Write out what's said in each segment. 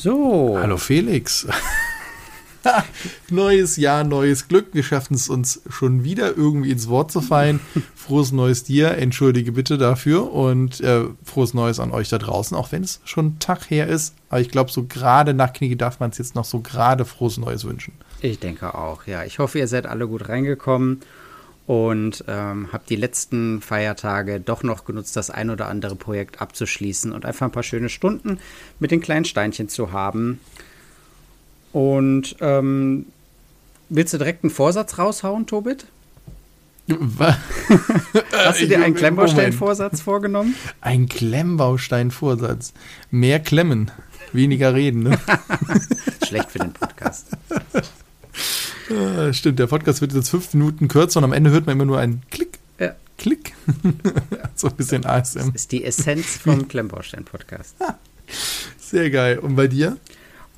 So. Hallo Felix. neues Jahr, neues Glück. Wir schaffen es uns schon wieder irgendwie ins Wort zu fallen. Frohes Neues dir. Entschuldige bitte dafür und äh, frohes Neues an euch da draußen, auch wenn es schon ein Tag her ist. Aber ich glaube, so gerade nach Knie darf man es jetzt noch so gerade frohes Neues wünschen. Ich denke auch, ja. Ich hoffe, ihr seid alle gut reingekommen und ähm, habt die letzten Feiertage doch noch genutzt, das ein oder andere Projekt abzuschließen und einfach ein paar schöne Stunden mit den kleinen Steinchen zu haben. Und ähm, willst du direkt einen Vorsatz raushauen, Tobit? Hast du dir einen Klemmbaustein-Vorsatz vorgenommen? Ein Klemmbaustein-Vorsatz. Mehr klemmen, weniger reden. Ne? Schlecht für den Podcast. Ja, stimmt, der Podcast wird jetzt fünf Minuten kürzer und am Ende hört man immer nur einen Klick, ja. Klick. so ein bisschen ASM. Das ist die Essenz vom Klemmbaustein-Podcast. Sehr geil. Und bei dir?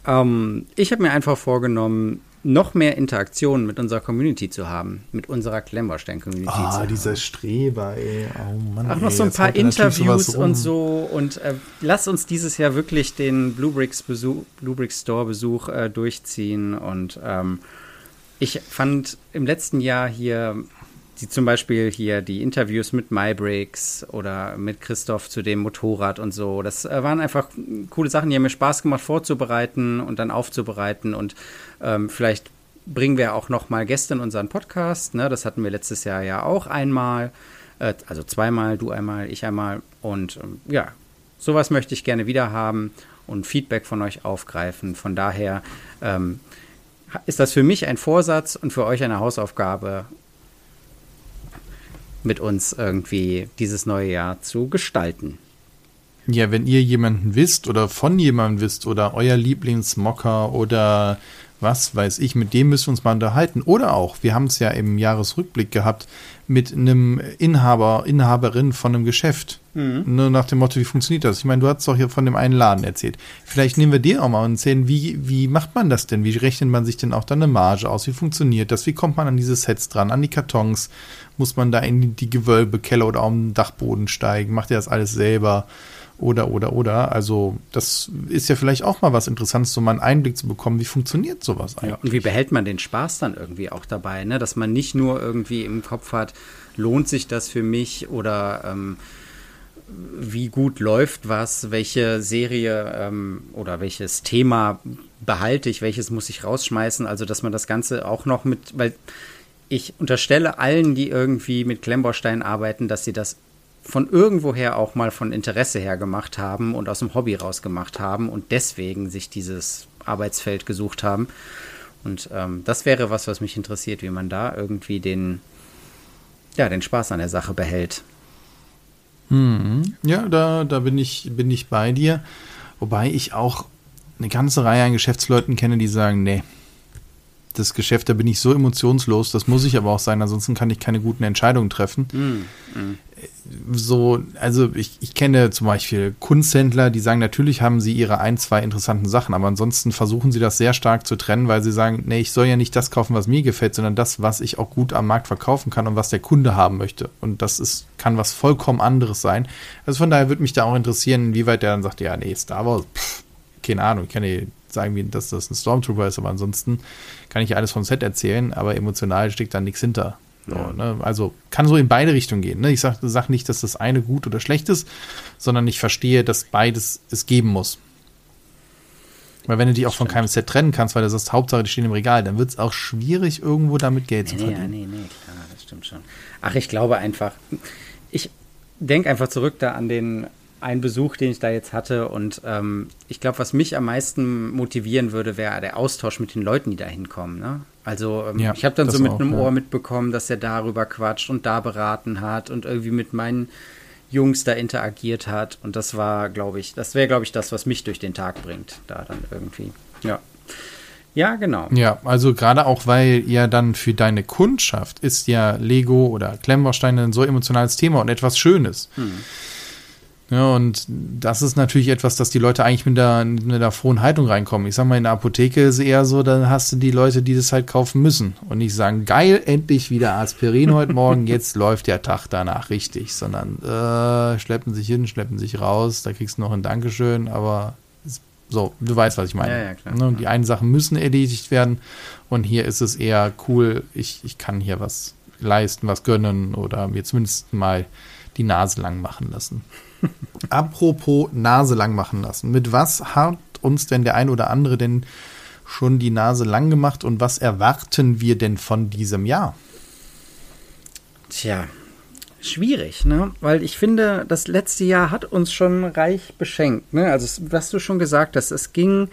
Ähm, ich habe mir einfach vorgenommen, noch mehr Interaktionen mit unserer Community zu haben, mit unserer Klemmbaustein-Community. Ah, dieser Streber, ey. Oh Mann, Auch noch ey, so ein paar Interviews und so. Und äh, lass uns dieses Jahr wirklich den Bluebricks, Besuch, Bluebricks Store-Besuch äh, durchziehen. Und ähm, ich fand im letzten Jahr hier die zum Beispiel hier die Interviews mit MyBreaks oder mit Christoph zu dem Motorrad und so. Das äh, waren einfach coole Sachen, die haben mir Spaß gemacht vorzubereiten und dann aufzubereiten und ähm, vielleicht bringen wir auch noch mal Gäste in unseren Podcast. Ne? Das hatten wir letztes Jahr ja auch einmal, äh, also zweimal, du einmal, ich einmal und ähm, ja, sowas möchte ich gerne wieder haben und Feedback von euch aufgreifen. Von daher ähm, ist das für mich ein Vorsatz und für euch eine Hausaufgabe, mit uns irgendwie dieses neue Jahr zu gestalten. Ja, wenn ihr jemanden wisst oder von jemandem wisst oder euer Lieblingsmocker oder was weiß ich, mit dem müssen wir uns mal unterhalten. Oder auch, wir haben es ja im Jahresrückblick gehabt, mit einem Inhaber, Inhaberin von einem Geschäft. Mhm. Nur nach dem Motto, wie funktioniert das? Ich meine, du hast doch hier von dem einen Laden erzählt. Vielleicht nehmen wir dir auch mal und erzählen, wie, wie macht man das denn? Wie rechnet man sich denn auch dann eine Marge aus? Wie funktioniert das? Wie kommt man an diese Sets dran, an die Kartons? Muss man da in die Gewölbe, Keller oder auf den Dachboden steigen? Macht ihr das alles selber? Oder, oder, oder. Also, das ist ja vielleicht auch mal was Interessantes, so mal einen Einblick zu bekommen, wie funktioniert sowas eigentlich. Ja, und wie behält man den Spaß dann irgendwie auch dabei, ne? Dass man nicht nur irgendwie im Kopf hat, lohnt sich das für mich oder ähm, wie gut läuft was, welche Serie ähm, oder welches Thema behalte ich, welches muss ich rausschmeißen. Also, dass man das Ganze auch noch mit, weil ich unterstelle allen, die irgendwie mit Klemmbaustein arbeiten, dass sie das von irgendwoher auch mal von Interesse her gemacht haben und aus dem Hobby raus gemacht haben und deswegen sich dieses Arbeitsfeld gesucht haben. Und ähm, das wäre was, was mich interessiert, wie man da irgendwie den, ja, den Spaß an der Sache behält. Hm. Ja, da, da bin ich, bin ich bei dir. Wobei ich auch eine ganze Reihe an Geschäftsleuten kenne, die sagen, nee, das Geschäft, da bin ich so emotionslos, das muss ich aber auch sein, ansonsten kann ich keine guten Entscheidungen treffen. Mm, mm. So, also ich, ich kenne zum Beispiel Kunsthändler, die sagen, natürlich haben sie ihre ein, zwei interessanten Sachen, aber ansonsten versuchen sie das sehr stark zu trennen, weil sie sagen, nee, ich soll ja nicht das kaufen, was mir gefällt, sondern das, was ich auch gut am Markt verkaufen kann und was der Kunde haben möchte. Und das ist, kann was vollkommen anderes sein. Also von daher würde mich da auch interessieren, inwieweit der dann sagt, ja, nee, Star Wars, pff, keine Ahnung, ich kann dir sagen, wie, dass das ein Stormtrooper ist, aber ansonsten kann ich alles vom Set erzählen, aber emotional steckt da nichts hinter. So, ja. ne? Also kann so in beide Richtungen gehen. Ne? Ich sage sag nicht, dass das eine gut oder schlecht ist, sondern ich verstehe, dass beides es geben muss. Weil wenn du die auch von keinem Set trennen kannst, weil du sagst, Hauptsache, die stehen im Regal, dann wird es auch schwierig, irgendwo damit Geld nee, zu verdienen. Nee, nee, nee, klar, das stimmt schon. Ach, ich glaube einfach, ich denke einfach zurück da an den einen Besuch, den ich da jetzt hatte. Und ähm, ich glaube, was mich am meisten motivieren würde, wäre der Austausch mit den Leuten, die da hinkommen. Ne? Also ähm, ja, ich habe dann so mit auch, einem ja. Ohr mitbekommen, dass er darüber quatscht und da beraten hat und irgendwie mit meinen Jungs da interagiert hat. Und das war, glaube ich, das wäre, glaube ich, das, was mich durch den Tag bringt. Da dann irgendwie. Ja. Ja, genau. Ja, also gerade auch, weil ja dann für deine Kundschaft ist ja Lego oder Klemmbausteine ein so emotionales Thema und etwas Schönes. Hm. Ja, und das ist natürlich etwas, dass die Leute eigentlich mit der, mit der frohen Haltung reinkommen. Ich sag mal, in der Apotheke ist es eher so, dann hast du die Leute, die das halt kaufen müssen. Und nicht sagen, geil, endlich wieder Aspirin heute Morgen, jetzt läuft der Tag danach richtig, sondern äh, schleppen sich hin, schleppen sich raus, da kriegst du noch ein Dankeschön, aber So, du weißt, was ich meine. Ja, ja, klar, ne? Die einen Sachen müssen erledigt werden und hier ist es eher cool, ich, ich kann hier was leisten, was gönnen oder mir zumindest mal die Nase lang machen lassen. Apropos Nase lang machen lassen. Mit was hat uns denn der ein oder andere denn schon die Nase lang gemacht und was erwarten wir denn von diesem Jahr? Tja, schwierig, ne? Weil ich finde, das letzte Jahr hat uns schon reich beschenkt, ne? Also, was du schon gesagt hast, es ging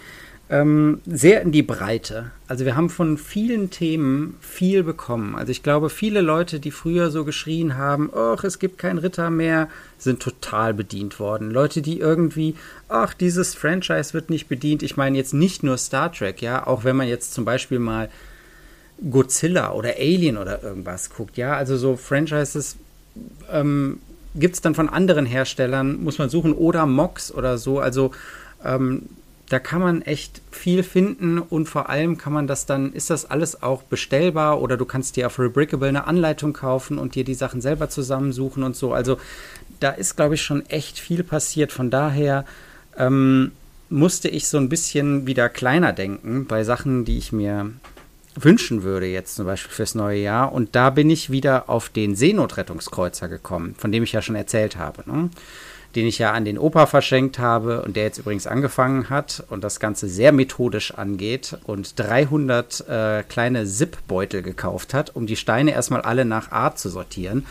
ähm, sehr in die Breite. Also wir haben von vielen Themen viel bekommen. Also ich glaube, viele Leute, die früher so geschrien haben, ach, es gibt keinen Ritter mehr, sind total bedient worden. Leute, die irgendwie, ach, dieses Franchise wird nicht bedient. Ich meine jetzt nicht nur Star Trek, ja, auch wenn man jetzt zum Beispiel mal Godzilla oder Alien oder irgendwas guckt, ja, also so Franchises ähm, gibt es dann von anderen Herstellern, muss man suchen, oder Mox oder so. Also ähm, da kann man echt viel finden und vor allem kann man das dann, ist das alles auch bestellbar oder du kannst dir auf Rebrickable eine Anleitung kaufen und dir die Sachen selber zusammensuchen und so. Also da ist, glaube ich, schon echt viel passiert. Von daher ähm, musste ich so ein bisschen wieder kleiner denken bei Sachen, die ich mir wünschen würde, jetzt zum Beispiel fürs neue Jahr. Und da bin ich wieder auf den Seenotrettungskreuzer gekommen, von dem ich ja schon erzählt habe. Ne? Den ich ja an den Opa verschenkt habe und der jetzt übrigens angefangen hat und das Ganze sehr methodisch angeht und 300 äh, kleine Zip-Beutel gekauft hat, um die Steine erstmal alle nach Art zu sortieren.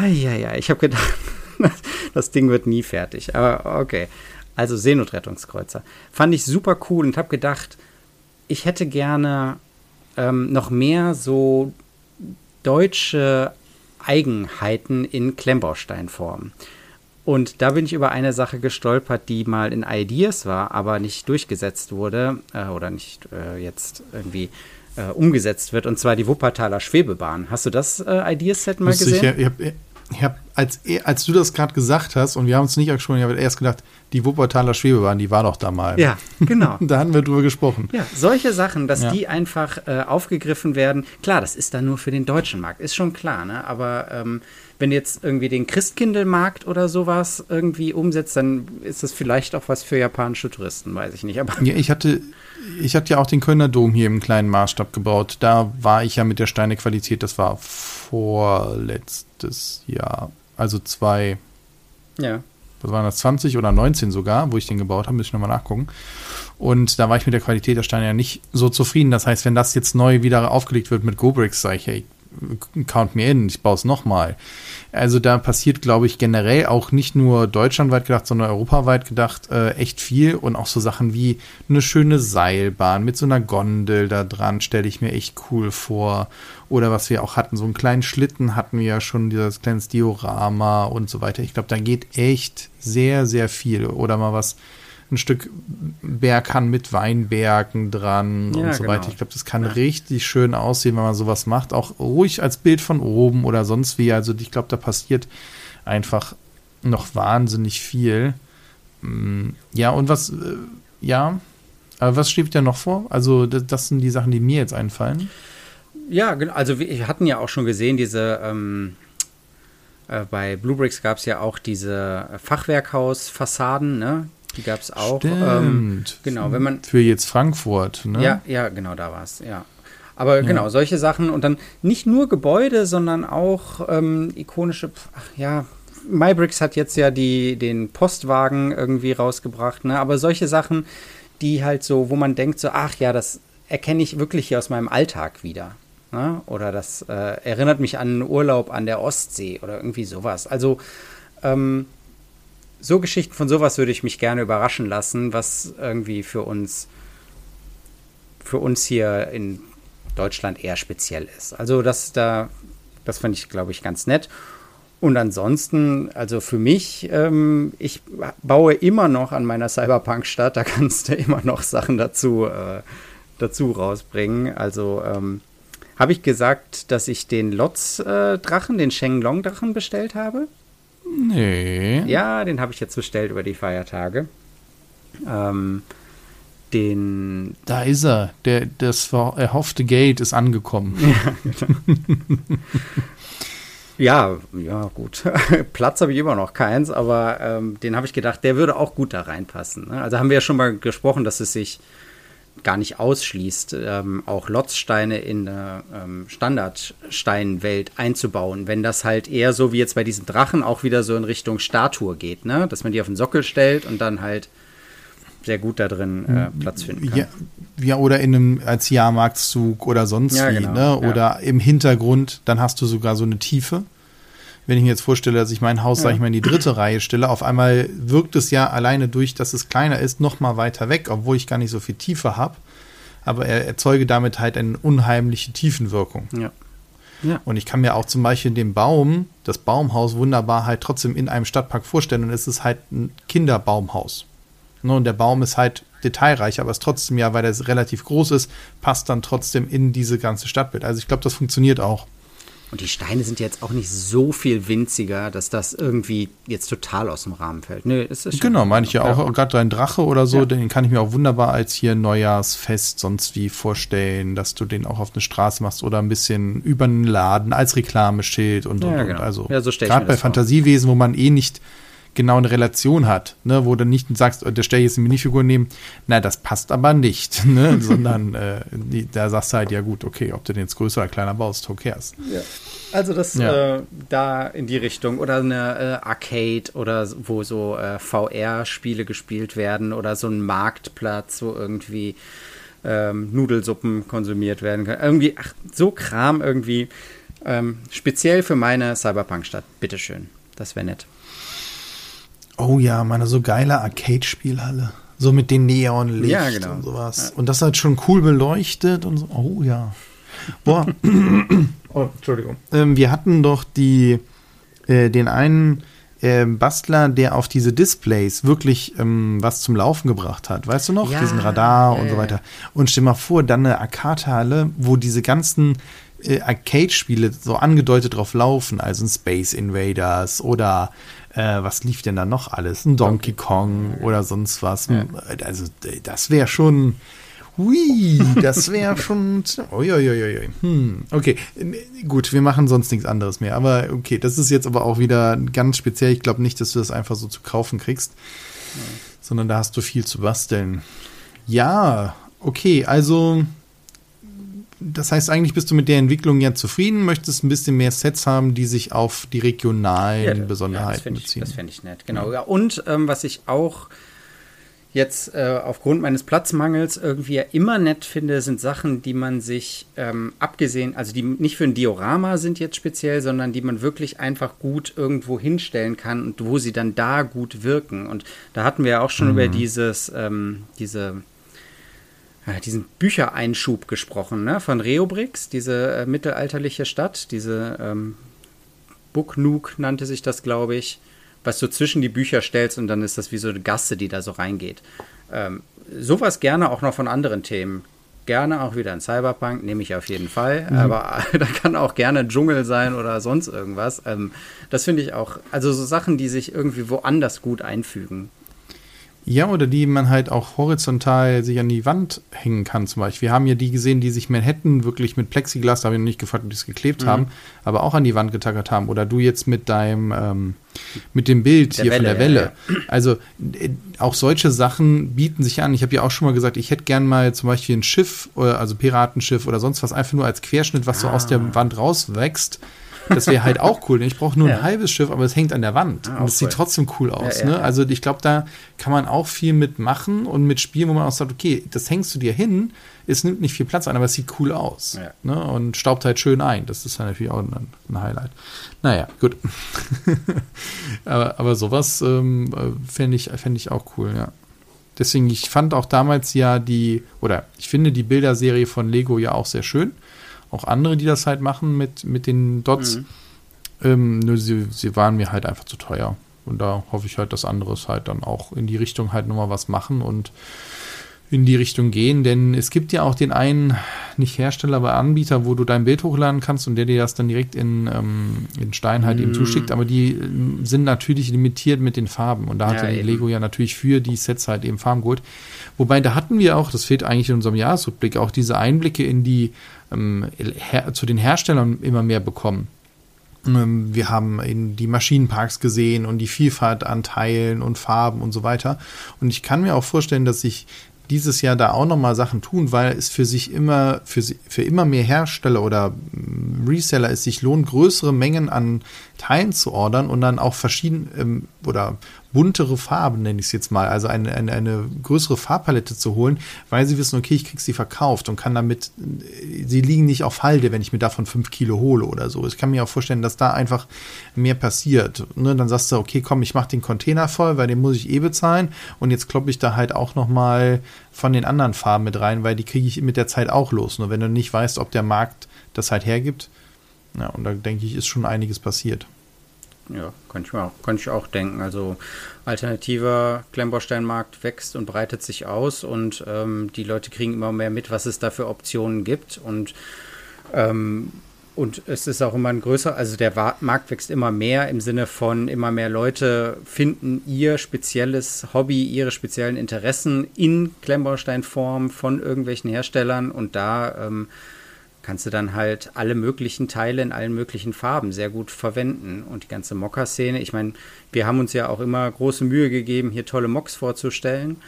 Ja, ja, ich habe gedacht, das Ding wird nie fertig. Aber okay. Also Seenotrettungskreuzer. Fand ich super cool und habe gedacht, ich hätte gerne ähm, noch mehr so deutsche Eigenheiten in Klemmbausteinform. Und da bin ich über eine Sache gestolpert, die mal in Ideas war, aber nicht durchgesetzt wurde äh, oder nicht äh, jetzt irgendwie äh, umgesetzt wird, und zwar die Wuppertaler Schwebebahn. Hast du das äh, Ideas-Set mal gesehen? Ich, ich habe ich hab, als, als du das gerade gesagt hast und wir haben uns nicht angesprochen, ich habe erst gedacht, die Wuppertaler Schwebebahn, die war doch da mal. Ja, genau. da haben wir drüber gesprochen. Ja, solche Sachen, dass ja. die einfach äh, aufgegriffen werden. Klar, das ist dann nur für den deutschen Markt, ist schon klar, ne? Aber ähm, wenn jetzt irgendwie den Christkindlmarkt oder sowas irgendwie umsetzt, dann ist das vielleicht auch was für japanische Touristen, weiß ich nicht. Aber ja, ich hatte, ich hatte ja auch den Kölner Dom hier im kleinen Maßstab gebaut. Da war ich ja mit der Steinequalität, das war vorletztes Jahr. Also zwei. Ja. Was waren das, 20 oder 19 sogar, wo ich den gebaut habe, muss ich nochmal nachgucken. Und da war ich mit der Qualität der Steine ja nicht so zufrieden. Das heißt, wenn das jetzt neu wieder aufgelegt wird mit GoBricks, sage ich, hey, count me in, ich baue es nochmal. Also da passiert, glaube ich, generell auch nicht nur deutschlandweit gedacht, sondern europaweit gedacht äh, echt viel und auch so Sachen wie eine schöne Seilbahn mit so einer Gondel da dran, stelle ich mir echt cool vor. Oder was wir auch hatten, so einen kleinen Schlitten hatten wir ja schon, dieses kleines Diorama und so weiter. Ich glaube, da geht echt sehr, sehr viel. Oder mal was ein Stück Berghang mit Weinbergen dran ja, und so genau. weiter. Ich glaube, das kann ja. richtig schön aussehen, wenn man sowas macht. Auch ruhig als Bild von oben oder sonst wie. Also ich glaube, da passiert einfach noch wahnsinnig viel. Mm, ja, und was, äh, ja, aber was steht da noch vor? Also das, das, sind die Sachen, die mir jetzt einfallen. Ja, also wir hatten ja auch schon gesehen, diese ähm, äh, bei Bluebricks gab es ja auch diese Fachwerkhausfassaden, ne? Die gab es auch. Ähm, genau, wenn man. Für jetzt Frankfurt, ne? Ja, ja, genau, da war es, ja. Aber ja. genau, solche Sachen und dann nicht nur Gebäude, sondern auch ähm, ikonische, ach ja, MyBricks hat jetzt ja die, den Postwagen irgendwie rausgebracht, ne? Aber solche Sachen, die halt so, wo man denkt, so, ach ja, das erkenne ich wirklich hier aus meinem Alltag wieder. Ne? Oder das äh, erinnert mich an einen Urlaub an der Ostsee oder irgendwie sowas. Also ähm, so Geschichten von sowas würde ich mich gerne überraschen lassen, was irgendwie für uns, für uns hier in Deutschland eher speziell ist. Also das da, das fand ich, glaube ich, ganz nett. Und ansonsten, also für mich, ähm, ich baue immer noch an meiner Cyberpunk-Stadt, da kannst du immer noch Sachen dazu, äh, dazu rausbringen. Also ähm, habe ich gesagt, dass ich den Lotz-Drachen, äh, den Shenlong-Drachen bestellt habe? Nee. Ja, den habe ich jetzt bestellt über die Feiertage. Ähm, den. Da ist er. Der, das erhoffte Gate ist angekommen. Ja, genau. Ja, ja, gut. Platz habe ich immer noch keins, aber ähm, den habe ich gedacht, der würde auch gut da reinpassen. Ne? Also haben wir ja schon mal gesprochen, dass es sich gar nicht ausschließt, ähm, auch Lotzsteine in der ähm, Standardsteinwelt einzubauen, wenn das halt eher so wie jetzt bei diesen Drachen auch wieder so in Richtung Statue geht, ne? dass man die auf den Sockel stellt und dann halt sehr gut da drin äh, Platz finden kann. Ja, ja, oder in einem als Jahrmarktszug oder sonst ja, wie, genau, ne? Oder ja. im Hintergrund, dann hast du sogar so eine Tiefe. Wenn ich mir jetzt vorstelle, dass ich mein Haus, ja. sag ich mal, in die dritte Reihe stelle, auf einmal wirkt es ja alleine durch, dass es kleiner ist, noch mal weiter weg, obwohl ich gar nicht so viel Tiefe habe. Aber er erzeuge damit halt eine unheimliche Tiefenwirkung. Ja. Ja. Und ich kann mir auch zum Beispiel den Baum, das Baumhaus wunderbar halt trotzdem in einem Stadtpark vorstellen und es ist halt ein Kinderbaumhaus. Ne, und der Baum ist halt detailreich, aber es trotzdem ja, weil er relativ groß ist, passt dann trotzdem in diese ganze Stadtbild. Also ich glaube, das funktioniert auch. Und die Steine sind jetzt auch nicht so viel winziger, dass das irgendwie jetzt total aus dem Rahmen fällt. Nee, ist es genau, meine ich ja auch. Ja. Gerade dein Drache oder so, ja. den kann ich mir auch wunderbar als hier Neujahrsfest sonst wie vorstellen, dass du den auch auf eine Straße machst oder ein bisschen über einen Laden als Reklameschild und, ja, und, genau. und. Also ja, so gerade bei Fantasiewesen, wo man eh nicht genau eine Relation hat, ne, wo du nicht sagst, oh, der stelle jetzt eine Minifigur nehmen, na, das passt aber nicht, ne, sondern äh, die, da sagst du halt, ja gut, okay, ob du den jetzt größer oder kleiner baust, who cares. Ja. Also das ja. äh, da in die Richtung oder eine äh, Arcade oder wo so äh, VR-Spiele gespielt werden oder so ein Marktplatz, wo irgendwie ähm, Nudelsuppen konsumiert werden können. Irgendwie, ach, so Kram irgendwie. Ähm, speziell für meine Cyberpunk-Stadt. Bitteschön. Das wäre nett. Oh ja, meine so geile Arcade-Spielhalle. So mit den Neonlicht ja, genau. und sowas. Ja. Und das halt schon cool beleuchtet und so. Oh ja. Boah. oh, Entschuldigung. Ähm, wir hatten doch die, äh, den einen äh, Bastler, der auf diese Displays wirklich ähm, was zum Laufen gebracht hat. Weißt du noch? Ja, Diesen Radar und so weiter. Und stell mal vor, dann eine Arcade-Halle, wo diese ganzen äh, Arcade-Spiele so angedeutet drauf laufen, also ein Space Invaders oder äh, was lief denn da noch alles? Ein Donkey Kong oder sonst was. Ja. Also das wäre schon. Hui, das wäre schon. Uiuiuiui. Hm, okay, gut, wir machen sonst nichts anderes mehr. Aber okay, das ist jetzt aber auch wieder ganz speziell. Ich glaube nicht, dass du das einfach so zu kaufen kriegst, ja. sondern da hast du viel zu basteln. Ja, okay, also das heißt, eigentlich bist du mit der Entwicklung ja zufrieden, möchtest ein bisschen mehr Sets haben, die sich auf die regionalen ja, Besonderheiten ja, das beziehen. Ich, das fände ich nett, genau. Ja. Und ähm, was ich auch jetzt äh, aufgrund meines Platzmangels irgendwie ja immer nett finde, sind Sachen, die man sich ähm, abgesehen, also die nicht für ein Diorama sind jetzt speziell, sondern die man wirklich einfach gut irgendwo hinstellen kann und wo sie dann da gut wirken. Und da hatten wir ja auch schon mhm. über dieses, ähm, diese diesen Büchereinschub gesprochen, ne? von Reobrix, diese äh, mittelalterliche Stadt, diese ähm, Booknook nannte sich das, glaube ich, was du zwischen die Bücher stellst und dann ist das wie so eine Gasse, die da so reingeht. Ähm, sowas gerne auch noch von anderen Themen. Gerne auch wieder ein Cyberpunk, nehme ich auf jeden Fall. Mhm. Aber da kann auch gerne ein Dschungel sein oder sonst irgendwas. Ähm, das finde ich auch, also so Sachen, die sich irgendwie woanders gut einfügen. Ja, oder die man halt auch horizontal sich an die Wand hängen kann, zum Beispiel. Wir haben ja die gesehen, die sich Manhattan wirklich mit Plexiglas, da habe ich noch nicht gefragt, ob die es geklebt mhm. haben, aber auch an die Wand getackert haben. Oder du jetzt mit deinem, ähm, mit dem Bild der hier Welle, von der Welle. Ja, ja. Also äh, auch solche Sachen bieten sich an. Ich habe ja auch schon mal gesagt, ich hätte gern mal zum Beispiel ein Schiff, also Piratenschiff oder sonst was, einfach nur als Querschnitt, was ah. so aus der Wand rauswächst das wäre halt auch cool. Ich brauche nur ja. ein halbes Schiff, aber es hängt an der Wand. Ah, und es sieht trotzdem cool aus. Ja, ne? Also ich glaube, da kann man auch viel mitmachen und mit Spielen, wo man auch sagt, okay, das hängst du dir hin, es nimmt nicht viel Platz ein, aber es sieht cool aus. Ne? Und staubt halt schön ein. Das ist halt natürlich auch ein, ein Highlight. Naja, gut. aber, aber sowas ähm, fände ich, fänd ich auch cool, ja. Deswegen, ich fand auch damals ja die, oder ich finde die Bilderserie von Lego ja auch sehr schön auch andere, die das halt machen mit, mit den Dots. Mhm. Ähm, nur sie, sie waren mir halt einfach zu teuer. Und da hoffe ich halt, dass andere es halt dann auch in die Richtung halt nochmal was machen und in die Richtung gehen, denn es gibt ja auch den einen, nicht Hersteller, aber Anbieter, wo du dein Bild hochladen kannst und der dir das dann direkt in, ähm, in Stein halt mm. eben zuschickt, aber die äh, sind natürlich limitiert mit den Farben und da hat ja, Lego ja natürlich für die Sets halt eben Farben geholt. Wobei, da hatten wir auch, das fehlt eigentlich in unserem Jahresrückblick, auch diese Einblicke in die, ähm, zu den Herstellern immer mehr bekommen. Ähm, wir haben in die Maschinenparks gesehen und die Vielfalt an Teilen und Farben und so weiter. Und ich kann mir auch vorstellen, dass sich dieses Jahr da auch nochmal Sachen tun, weil es für sich immer, für, für immer mehr Hersteller oder mm, Reseller es sich lohnt, größere Mengen an Teilen zu ordern und dann auch verschiedene ähm, oder buntere Farben, nenne ich es jetzt mal, also eine, eine, eine größere Farbpalette zu holen, weil sie wissen, okay, ich krieg sie verkauft und kann damit, sie liegen nicht auf Halde, wenn ich mir davon fünf Kilo hole oder so. Ich kann mir auch vorstellen, dass da einfach mehr passiert. Ne? Dann sagst du, okay, komm, ich mache den Container voll, weil den muss ich eh bezahlen und jetzt kloppe ich da halt auch noch mal von den anderen Farben mit rein, weil die kriege ich mit der Zeit auch los. Nur wenn du nicht weißt, ob der Markt das halt hergibt, ja, und da denke ich, ist schon einiges passiert. Ja, kann ich, auch, kann ich auch denken. Also alternativer Klemmbausteinmarkt wächst und breitet sich aus und ähm, die Leute kriegen immer mehr mit, was es da für Optionen gibt. Und, ähm, und es ist auch immer ein größer, also der Markt wächst immer mehr im Sinne von immer mehr Leute finden ihr spezielles Hobby, ihre speziellen Interessen in Klemmbausteinform von irgendwelchen Herstellern und da ähm, kannst du dann halt alle möglichen Teile in allen möglichen Farben sehr gut verwenden. Und die ganze Mocker-Szene, ich meine, wir haben uns ja auch immer große Mühe gegeben, hier tolle Mocks vorzustellen.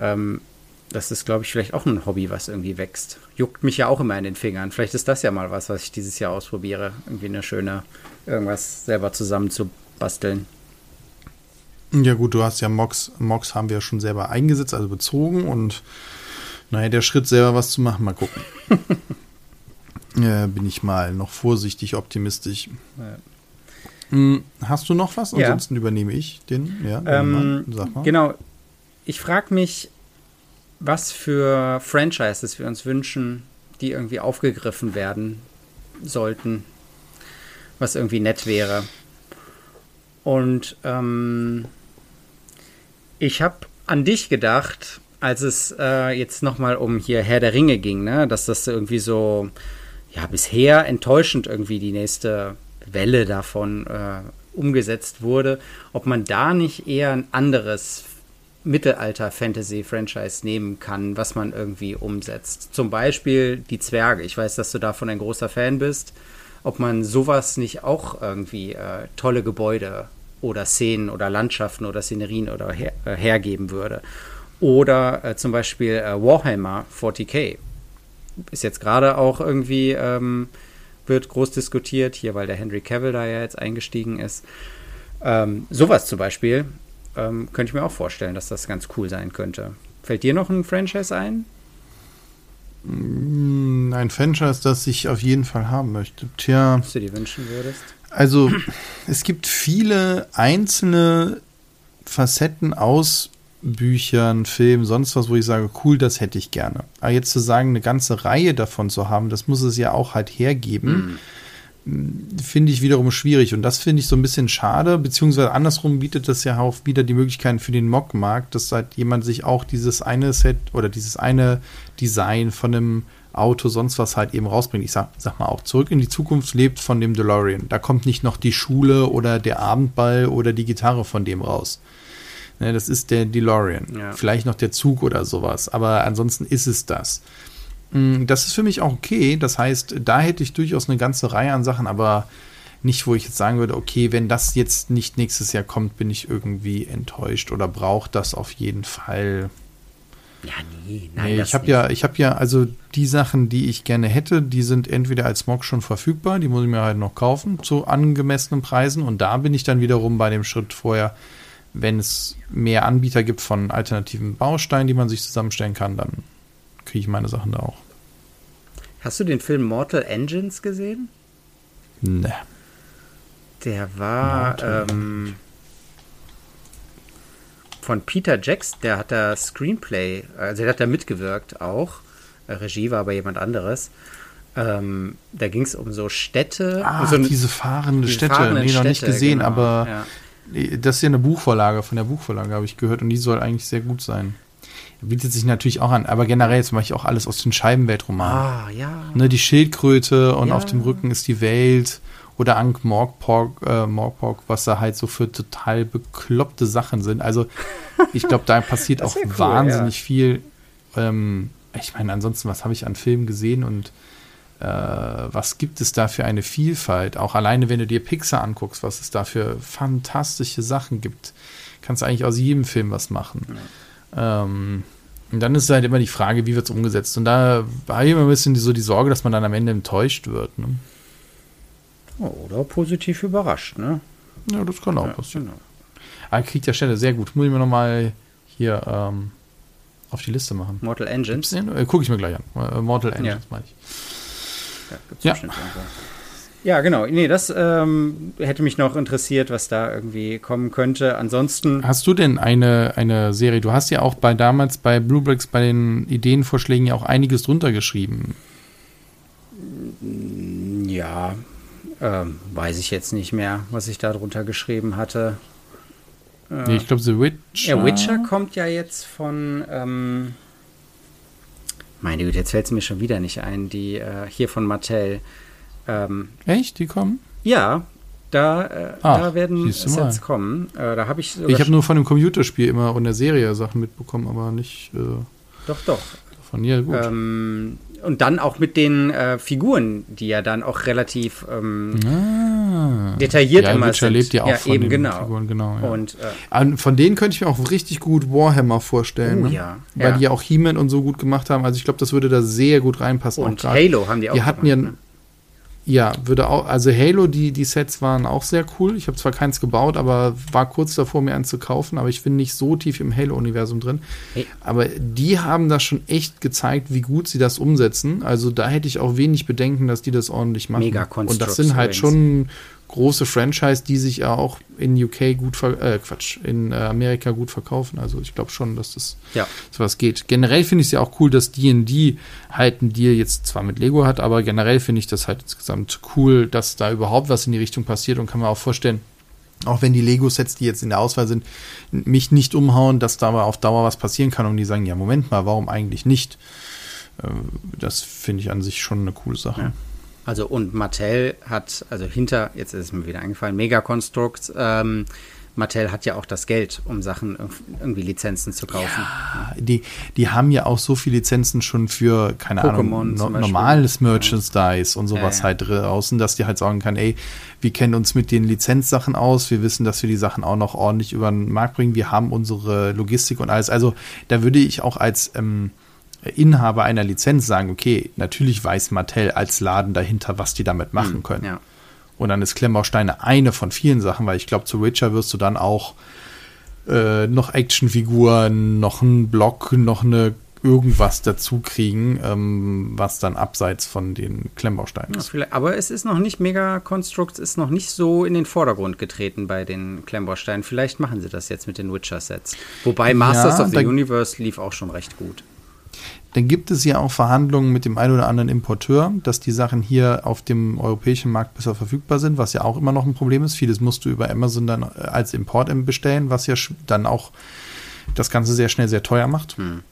Ähm, das ist, glaube ich, vielleicht auch ein Hobby, was irgendwie wächst. Juckt mich ja auch immer in den Fingern. Vielleicht ist das ja mal was, was ich dieses Jahr ausprobiere. Irgendwie eine schöne, irgendwas selber zusammen zu basteln. Ja gut, du hast ja Mox, Mox haben wir schon selber eingesetzt, also bezogen und naja, der Schritt selber was zu machen, mal gucken. äh, bin ich mal noch vorsichtig optimistisch. Ja. Hm, hast du noch was? Ansonsten ja. übernehme ich den. Ja, ähm, Genau. Ich frage mich, was für Franchises wir uns wünschen, die irgendwie aufgegriffen werden sollten. Was irgendwie nett wäre. Und ähm, ich habe an dich gedacht, als es äh, jetzt nochmal um hier Herr der Ringe ging, ne? dass das irgendwie so ja, bisher enttäuschend irgendwie die nächste Welle davon äh, umgesetzt wurde, ob man da nicht eher ein anderes Mittelalter-Fantasy-Franchise nehmen kann, was man irgendwie umsetzt. Zum Beispiel die Zwerge. Ich weiß, dass du davon ein großer Fan bist. Ob man sowas nicht auch irgendwie äh, tolle Gebäude oder Szenen oder Landschaften oder Szenerien oder her, äh, hergeben würde. Oder äh, zum Beispiel äh, Warhammer 40k ist jetzt gerade auch irgendwie, ähm, wird groß diskutiert, hier, weil der Henry Cavill da ja jetzt eingestiegen ist. Ähm, sowas zum Beispiel ähm, könnte ich mir auch vorstellen, dass das ganz cool sein könnte. Fällt dir noch ein Franchise ein? Mm, ein Franchise, das ich auf jeden Fall haben möchte. Tja. Was du dir wünschen würdest? Also, es gibt viele einzelne Facetten aus Büchern, Filmen, sonst was, wo ich sage, cool, das hätte ich gerne. Aber jetzt zu sagen, eine ganze Reihe davon zu haben, das muss es ja auch halt hergeben, mhm. finde ich wiederum schwierig. Und das finde ich so ein bisschen schade, beziehungsweise andersrum bietet das ja auch wieder die Möglichkeiten für den Mock-Markt, dass halt jemand sich auch dieses eine Set oder dieses eine Design von einem Auto, sonst was halt eben rausbringt. Ich sag, sag mal auch, zurück in die Zukunft lebt von dem DeLorean. Da kommt nicht noch die Schule oder der Abendball oder die Gitarre von dem raus. Ne, das ist der DeLorean. Ja. Vielleicht noch der Zug oder sowas. Aber ansonsten ist es das. Mm, das ist für mich auch okay. Das heißt, da hätte ich durchaus eine ganze Reihe an Sachen, aber nicht, wo ich jetzt sagen würde, okay, wenn das jetzt nicht nächstes Jahr kommt, bin ich irgendwie enttäuscht oder braucht das auf jeden Fall. Ja, nee, nein. Nee, ich habe ja, ich habe ja, also die Sachen, die ich gerne hätte, die sind entweder als Mock schon verfügbar, die muss ich mir halt noch kaufen zu angemessenen Preisen und da bin ich dann wiederum bei dem Schritt vorher, wenn es mehr Anbieter gibt von alternativen Bausteinen, die man sich zusammenstellen kann, dann kriege ich meine Sachen da auch. Hast du den Film Mortal Engines gesehen? Ne. Der war ähm, von Peter Jackson, der hat da Screenplay, also der hat da mitgewirkt auch. Regie war aber jemand anderes. Ähm, da ging es um so Städte. Ah, um so diese fahrende diese Städte. Fahrenden nee, noch nicht gesehen, genau, aber ja. Das ist ja eine Buchvorlage, von der Buchvorlage habe ich gehört und die soll eigentlich sehr gut sein. Bietet sich natürlich auch an, aber generell zum Beispiel auch alles aus den Scheibenweltromanen. Ah, ja. Ne, die Schildkröte und ja. auf dem Rücken ist die Welt oder Ankh Morpork, äh, Morpork, was da halt so für total bekloppte Sachen sind. Also ich glaube, da passiert auch cool, wahnsinnig ja. viel. Ähm, ich meine, ansonsten, was habe ich an Filmen gesehen und was gibt es da für eine Vielfalt? Auch alleine, wenn du dir Pixar anguckst, was es da für fantastische Sachen gibt. Kannst du eigentlich aus jedem Film was machen. Ja. Ähm, und dann ist halt immer die Frage, wie wird es umgesetzt? Und da habe ich immer ein bisschen so die Sorge, dass man dann am Ende enttäuscht wird. Ne? Oder positiv überrascht, ne? Ja, das kann auch ja, passieren. Genau. Aber kriegt der Stelle sehr gut. Muss ich mir nochmal hier ähm, auf die Liste machen. Mortal Engines? Äh, Gucke ich mir gleich an. Äh, Mortal Engines, ja. meine ich. Ja, gibt's ja. Ja, genau. Nee, das ähm, hätte mich noch interessiert, was da irgendwie kommen könnte. Ansonsten. Hast du denn eine, eine Serie? Du hast ja auch bei damals bei Bluebricks bei den Ideenvorschlägen ja auch einiges drunter geschrieben. Ja, ähm, weiß ich jetzt nicht mehr, was ich da drunter geschrieben hatte. Äh, nee, ich glaube, The Witcher. Ja, Witcher kommt ja jetzt von. Ähm, meine Güte, jetzt fällt es mir schon wieder nicht ein. Die äh, hier von Mattel. Ähm, Echt? Die kommen? Ja, da, äh, Ach, da werden Sets mal. kommen. Äh, da habe ich. Ich habe nur von dem Computerspiel immer und der Serie Sachen mitbekommen, aber nicht. Äh, doch, doch. Von ja, gut. Ähm, und dann auch mit den äh, Figuren, die ja dann auch relativ ähm, ah. detailliert ja, immer Witcher sind. lebt ja auch ja, von eben, den genau. Figuren, genau. Ja. Und, äh, von denen könnte ich mir auch richtig gut Warhammer vorstellen. Oh, ne? ja. Weil die ja auch He-Man und so gut gemacht haben. Also ich glaube, das würde da sehr gut reinpassen. Und Halo haben die auch Die hatten gemacht, ja, ne? Ja, würde auch, also Halo, die, die Sets waren auch sehr cool. Ich habe zwar keins gebaut, aber war kurz davor, mir eins zu kaufen, aber ich bin nicht so tief im Halo-Universum drin. Hey. Aber die haben das schon echt gezeigt, wie gut sie das umsetzen. Also da hätte ich auch wenig Bedenken, dass die das ordentlich machen. Mega Und das sind halt schon große Franchise, die sich ja auch in UK gut, äh, Quatsch, in äh, Amerika gut verkaufen. Also ich glaube schon, dass das ja. sowas geht. Generell finde ich es ja auch cool, dass D&D halt einen Deal jetzt zwar mit Lego hat, aber generell finde ich das halt insgesamt cool, dass da überhaupt was in die Richtung passiert und kann mir auch vorstellen, auch wenn die Lego-Sets, die jetzt in der Auswahl sind, mich nicht umhauen, dass da aber auf Dauer was passieren kann und die sagen, ja, Moment mal, warum eigentlich nicht? Äh, das finde ich an sich schon eine coole Sache. Ja. Also und Mattel hat, also hinter, jetzt ist es mir wieder eingefallen, Mega Constructs, ähm, Mattel hat ja auch das Geld, um Sachen irgendwie Lizenzen zu kaufen. Ja, die, die haben ja auch so viele Lizenzen schon für, keine Pokémon Ahnung, no, normales Merchandise und sowas ja, ja. halt draußen, dass die halt sagen kann, ey, wir kennen uns mit den Lizenzsachen aus, wir wissen, dass wir die Sachen auch noch ordentlich über den Markt bringen, wir haben unsere Logistik und alles. Also da würde ich auch als ähm, Inhaber einer Lizenz sagen, okay, natürlich weiß Mattel als Laden dahinter, was die damit machen hm, können. Ja. Und dann ist Klemmbausteine eine von vielen Sachen, weil ich glaube, zu Witcher wirst du dann auch äh, noch Actionfiguren, noch einen Block, noch eine irgendwas dazu kriegen, ähm, was dann abseits von den Klemmbausteinen ist. Ja, aber es ist noch nicht Mega Constructs, ist noch nicht so in den Vordergrund getreten bei den Klemmbausteinen. Vielleicht machen sie das jetzt mit den Witcher-Sets. Wobei Masters ja, of the Universe lief auch schon recht gut. Dann gibt es ja auch Verhandlungen mit dem einen oder anderen Importeur, dass die Sachen hier auf dem europäischen Markt besser verfügbar sind, was ja auch immer noch ein Problem ist. Vieles musst du über Amazon dann als Import bestellen, was ja dann auch das Ganze sehr schnell sehr teuer macht. Hm.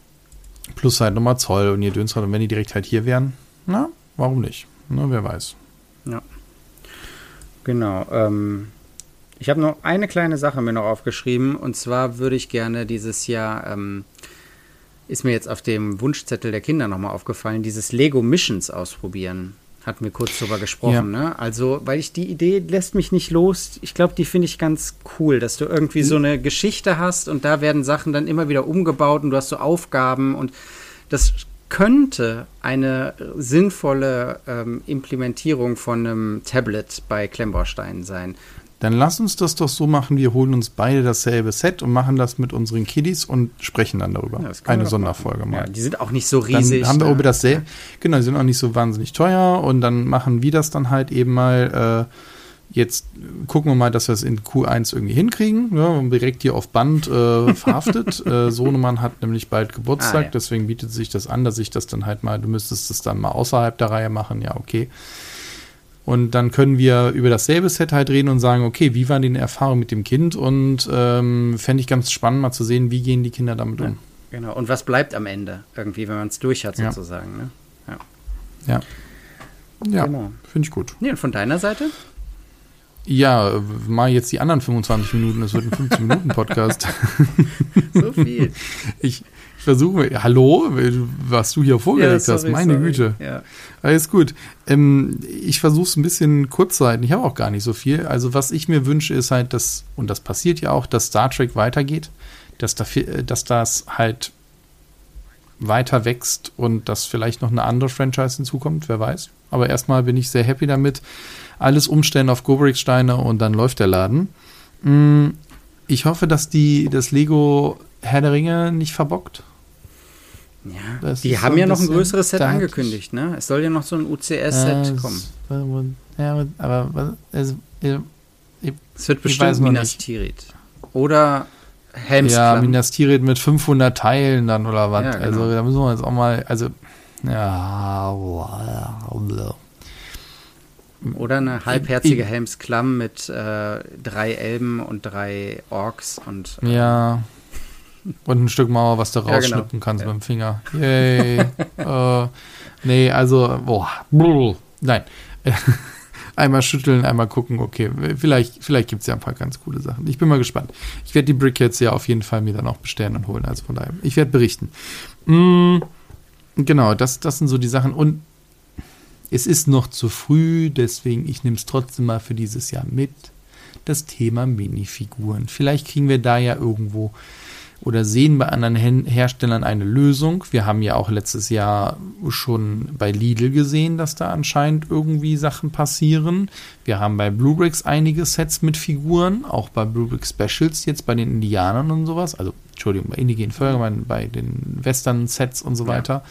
Plus halt nochmal Zoll und ihr Dönsrad. Und wenn die direkt halt hier wären, na, warum nicht? Na, wer weiß. Ja. Genau. Ähm, ich habe noch eine kleine Sache mir noch aufgeschrieben. Und zwar würde ich gerne dieses Jahr ähm, ist mir jetzt auf dem Wunschzettel der Kinder nochmal aufgefallen, dieses Lego Missions ausprobieren. Hatten wir kurz drüber gesprochen, ja. ne? Also, weil ich die Idee lässt mich nicht los. Ich glaube, die finde ich ganz cool, dass du irgendwie so eine Geschichte hast und da werden Sachen dann immer wieder umgebaut und du hast so Aufgaben und das könnte eine sinnvolle ähm, Implementierung von einem Tablet bei Klemmbausteinen sein. Dann lass uns das doch so machen, wir holen uns beide dasselbe Set und machen das mit unseren Kiddies und sprechen dann darüber. Ja, Eine Sonderfolge mal. Ja, die sind auch nicht so riesig. Dann haben wir ne? über dasselbe, genau, die sind auch nicht so wahnsinnig teuer und dann machen wir das dann halt eben mal, äh, jetzt gucken wir mal, dass wir es in Q1 irgendwie hinkriegen, ja, und direkt hier auf Band äh, verhaftet. äh, Sohnemann hat nämlich bald Geburtstag, ah, ja. deswegen bietet sich das an, dass ich das dann halt mal, du müsstest es dann mal außerhalb der Reihe machen, ja, okay. Und dann können wir über dasselbe Set halt reden und sagen, okay, wie waren die Erfahrungen mit dem Kind? Und ähm, fände ich ganz spannend, mal zu sehen, wie gehen die Kinder damit um. genau. Und was bleibt am Ende irgendwie, wenn man es durch hat, sozusagen. Ne? Ja. Ja, ja genau. finde ich gut. Nee, und von deiner Seite? Ja, mal jetzt die anderen 25 Minuten, das wird ein 15-Minuten-Podcast. so viel. Ich, ich versuche, hallo, was du hier vorgelegt ja, hast, meine sorry. Güte. Ja. Alles gut. Ähm, ich versuche es ein bisschen kurz zu halten. Ich habe auch gar nicht so viel. Also, was ich mir wünsche, ist halt, dass, und das passiert ja auch, dass Star Trek weitergeht, dass, da, dass das halt weiter wächst und dass vielleicht noch eine andere Franchise hinzukommt, wer weiß. Aber erstmal bin ich sehr happy damit. Alles umstellen auf Gobrix-Steine und dann läuft der Laden. Mm, ich hoffe, dass die das Lego Herr der Ringe nicht verbockt. Ja, das die haben ja noch ein größeres Set angekündigt, ne? Es soll ja noch so ein UCS-Set äh, kommen. Ja, aber es, es wird bestimmt Minas Tirith. Oder Helmsklamm. Ja, Minas Tirith mit 500 Teilen dann oder was. Ja, genau. Also da müssen wir jetzt auch mal, also ja, oder eine halbherzige Helmsklamm mit äh, drei Elben und drei Orks und. Äh, ja. Und ein Stück Mauer, was du rausschnippen ja, genau. kannst ja. mit dem Finger. Yay. äh, nee, also, boah. Nein. einmal schütteln, einmal gucken, okay, vielleicht, vielleicht gibt es ja ein paar ganz coole Sachen. Ich bin mal gespannt. Ich werde die Brickheads ja auf jeden Fall mir dann auch bestellen und holen. Also von daher, ich werde berichten. Mm, genau, das, das sind so die Sachen. Und es ist noch zu früh, deswegen ich nehme es trotzdem mal für dieses Jahr mit. Das Thema Minifiguren. Vielleicht kriegen wir da ja irgendwo oder sehen bei anderen Herstellern eine Lösung. Wir haben ja auch letztes Jahr schon bei Lidl gesehen, dass da anscheinend irgendwie Sachen passieren. Wir haben bei Bluebricks einige Sets mit Figuren, auch bei Bluebrick Specials jetzt bei den Indianern und sowas. Also, Entschuldigung, bei Indigenen Völkern, bei den Western-Sets und so weiter.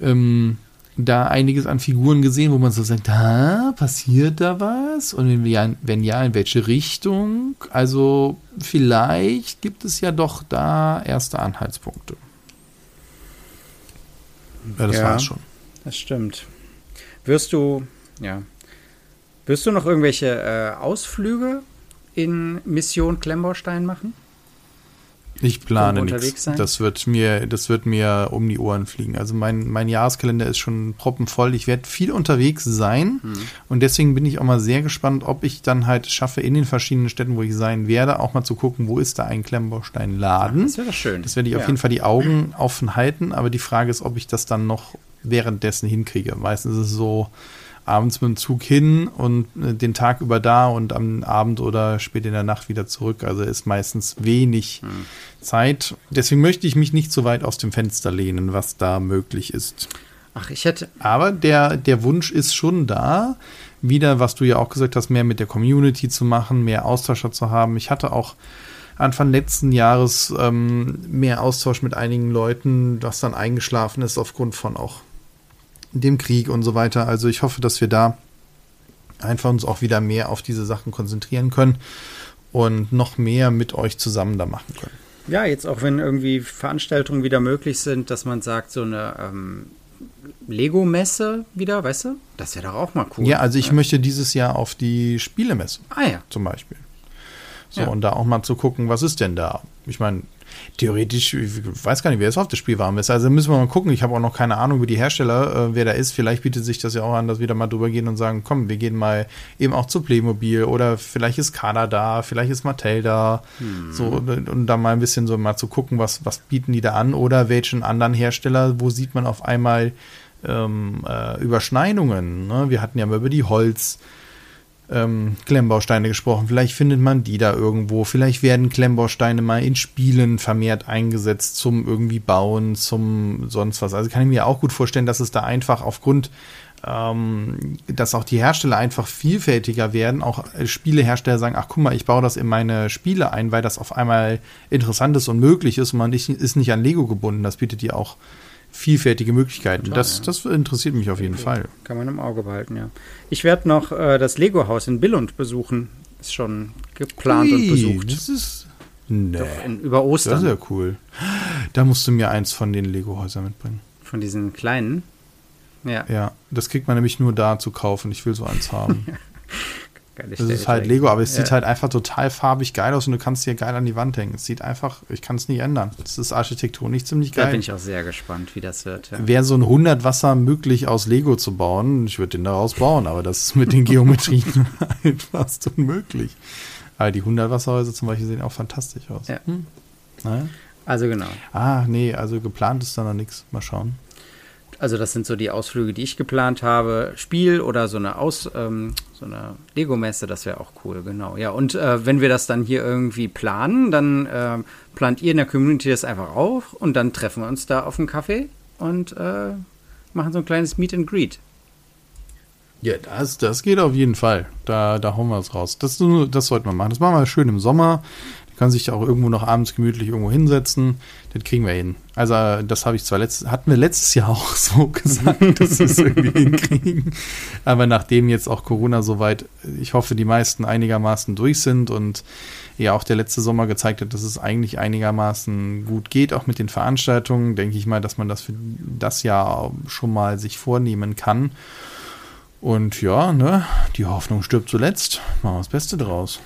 Ja. Ähm, da einiges an Figuren gesehen, wo man so sagt, ha, passiert da was? Und wenn ja, wenn ja, in welche Richtung? Also vielleicht gibt es ja doch da erste Anhaltspunkte. Ja, das ja, war's schon. Das stimmt. Wirst du, ja, wirst du noch irgendwelche äh, Ausflüge in Mission Klemmbaustein machen? Ich plane nichts. Das wird mir, das wird mir um die Ohren fliegen. Also mein, mein Jahreskalender ist schon proppenvoll. Ich werde viel unterwegs sein hm. und deswegen bin ich auch mal sehr gespannt, ob ich dann halt schaffe, in den verschiedenen Städten, wo ich sein werde, auch mal zu gucken, wo ist da ein Klemmbaustein-Laden. Das wäre schön. Das werde ich ja. auf jeden Fall die Augen offen halten, aber die Frage ist, ob ich das dann noch währenddessen hinkriege. Meistens ist es so, abends mit dem Zug hin und äh, den Tag über da und am Abend oder spät in der Nacht wieder zurück. Also ist meistens wenig hm. Zeit. Deswegen möchte ich mich nicht so weit aus dem Fenster lehnen, was da möglich ist. Ach, ich hätte. Aber der, der Wunsch ist schon da, wieder, was du ja auch gesagt hast, mehr mit der Community zu machen, mehr Austauscher zu haben. Ich hatte auch Anfang letzten Jahres ähm, mehr Austausch mit einigen Leuten, was dann eingeschlafen ist aufgrund von auch dem Krieg und so weiter. Also ich hoffe, dass wir da einfach uns auch wieder mehr auf diese Sachen konzentrieren können und noch mehr mit euch zusammen da machen können. Ja, jetzt auch wenn irgendwie Veranstaltungen wieder möglich sind, dass man sagt, so eine ähm, Lego-Messe wieder, weißt du? Das wäre doch auch mal cool. Ja, also ich ja. möchte dieses Jahr auf die Spielemesse. Ah ja. Zum Beispiel. So, ja. und da auch mal zu gucken, was ist denn da? Ich meine, theoretisch, ich weiß gar nicht, wer es auf das Spiel warm ist. Also müssen wir mal gucken. Ich habe auch noch keine Ahnung über die Hersteller, äh, wer da ist. Vielleicht bietet sich das ja auch an, dass wir da mal drüber gehen und sagen, komm, wir gehen mal eben auch zu Playmobil oder vielleicht ist Kada da, vielleicht ist Mattel da. Hm. So, und da mal ein bisschen so mal zu gucken, was, was bieten die da an oder welchen anderen Hersteller, wo sieht man auf einmal ähm, äh, Überschneidungen. Ne? Wir hatten ja mal über die Holz ähm, Klemmbausteine gesprochen. Vielleicht findet man die da irgendwo. Vielleicht werden Klemmbausteine mal in Spielen vermehrt eingesetzt zum irgendwie Bauen, zum sonst was. Also kann ich mir auch gut vorstellen, dass es da einfach aufgrund, ähm, dass auch die Hersteller einfach vielfältiger werden. Auch Spielehersteller sagen, ach guck mal, ich baue das in meine Spiele ein, weil das auf einmal interessant ist und möglich ist und man nicht, ist nicht an Lego gebunden. Das bietet ja auch vielfältige Möglichkeiten. Total, das, ja. das interessiert mich auf jeden okay. Fall. Kann man im Auge behalten, ja. Ich werde noch äh, das Lego-Haus in Billund besuchen. Ist schon geplant Ui, und besucht. Das ist. Nee. In, über Ostern. Das ist ja cool. Da musst du mir eins von den Lego-Häusern mitbringen. Von diesen kleinen? Ja. Ja, das kriegt man nämlich nur da zu kaufen. Ich will so eins haben. das ist halt Lego, aber es ja. sieht halt einfach total farbig geil aus und du kannst hier geil an die Wand hängen. Es sieht einfach, ich kann es nicht ändern. Es ist architektonisch ziemlich geil. Da bin ich auch sehr gespannt, wie das wird. Ja. Wäre so ein 100 Wasser möglich aus Lego zu bauen, ich würde den daraus bauen, aber das ist mit den Geometrien halt fast unmöglich. Aber die 100 Wasserhäuser zum Beispiel sehen auch fantastisch aus. Ja. Hm. Naja. Also genau. Ah, nee, also geplant ist da noch nichts. Mal schauen. Also das sind so die Ausflüge, die ich geplant habe. Spiel oder so eine Aus, ähm, so eine Lego-Messe, das wäre auch cool, genau. Ja, und äh, wenn wir das dann hier irgendwie planen, dann äh, plant ihr in der Community das einfach auf und dann treffen wir uns da auf dem Kaffee und äh, machen so ein kleines Meet and Greet. Ja, das, das geht auf jeden Fall. Da, da hauen wir es raus. Das, das sollten wir machen. Das machen wir schön im Sommer kann sich auch irgendwo noch abends gemütlich irgendwo hinsetzen. Das kriegen wir hin. Also, das habe ich zwar letztes, hatten wir letztes Jahr auch so gesagt, dass wir es irgendwie hinkriegen. Aber nachdem jetzt auch Corona soweit, ich hoffe, die meisten einigermaßen durch sind und ja auch der letzte Sommer gezeigt hat, dass es eigentlich einigermaßen gut geht, auch mit den Veranstaltungen, denke ich mal, dass man das für das Jahr schon mal sich vornehmen kann. Und ja, ne, die Hoffnung stirbt zuletzt. Machen wir das Beste draus.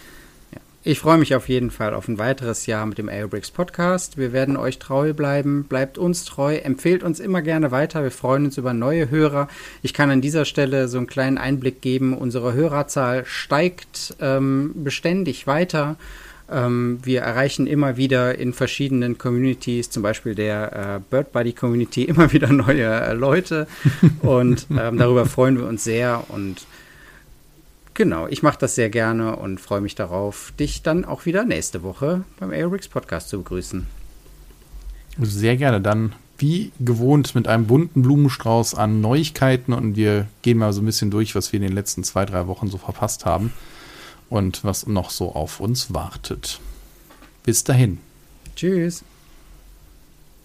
Ich freue mich auf jeden Fall auf ein weiteres Jahr mit dem Aerobricks Podcast. Wir werden euch treu bleiben. Bleibt uns treu. Empfehlt uns immer gerne weiter. Wir freuen uns über neue Hörer. Ich kann an dieser Stelle so einen kleinen Einblick geben. Unsere Hörerzahl steigt ähm, beständig weiter. Ähm, wir erreichen immer wieder in verschiedenen Communities, zum Beispiel der äh, Bird Buddy Community, immer wieder neue äh, Leute. Und ähm, darüber freuen wir uns sehr. Und Genau, ich mache das sehr gerne und freue mich darauf, dich dann auch wieder nächste Woche beim Aerix Podcast zu begrüßen. Sehr gerne. Dann wie gewohnt mit einem bunten Blumenstrauß an Neuigkeiten und wir gehen mal so ein bisschen durch, was wir in den letzten zwei, drei Wochen so verpasst haben und was noch so auf uns wartet. Bis dahin. Tschüss.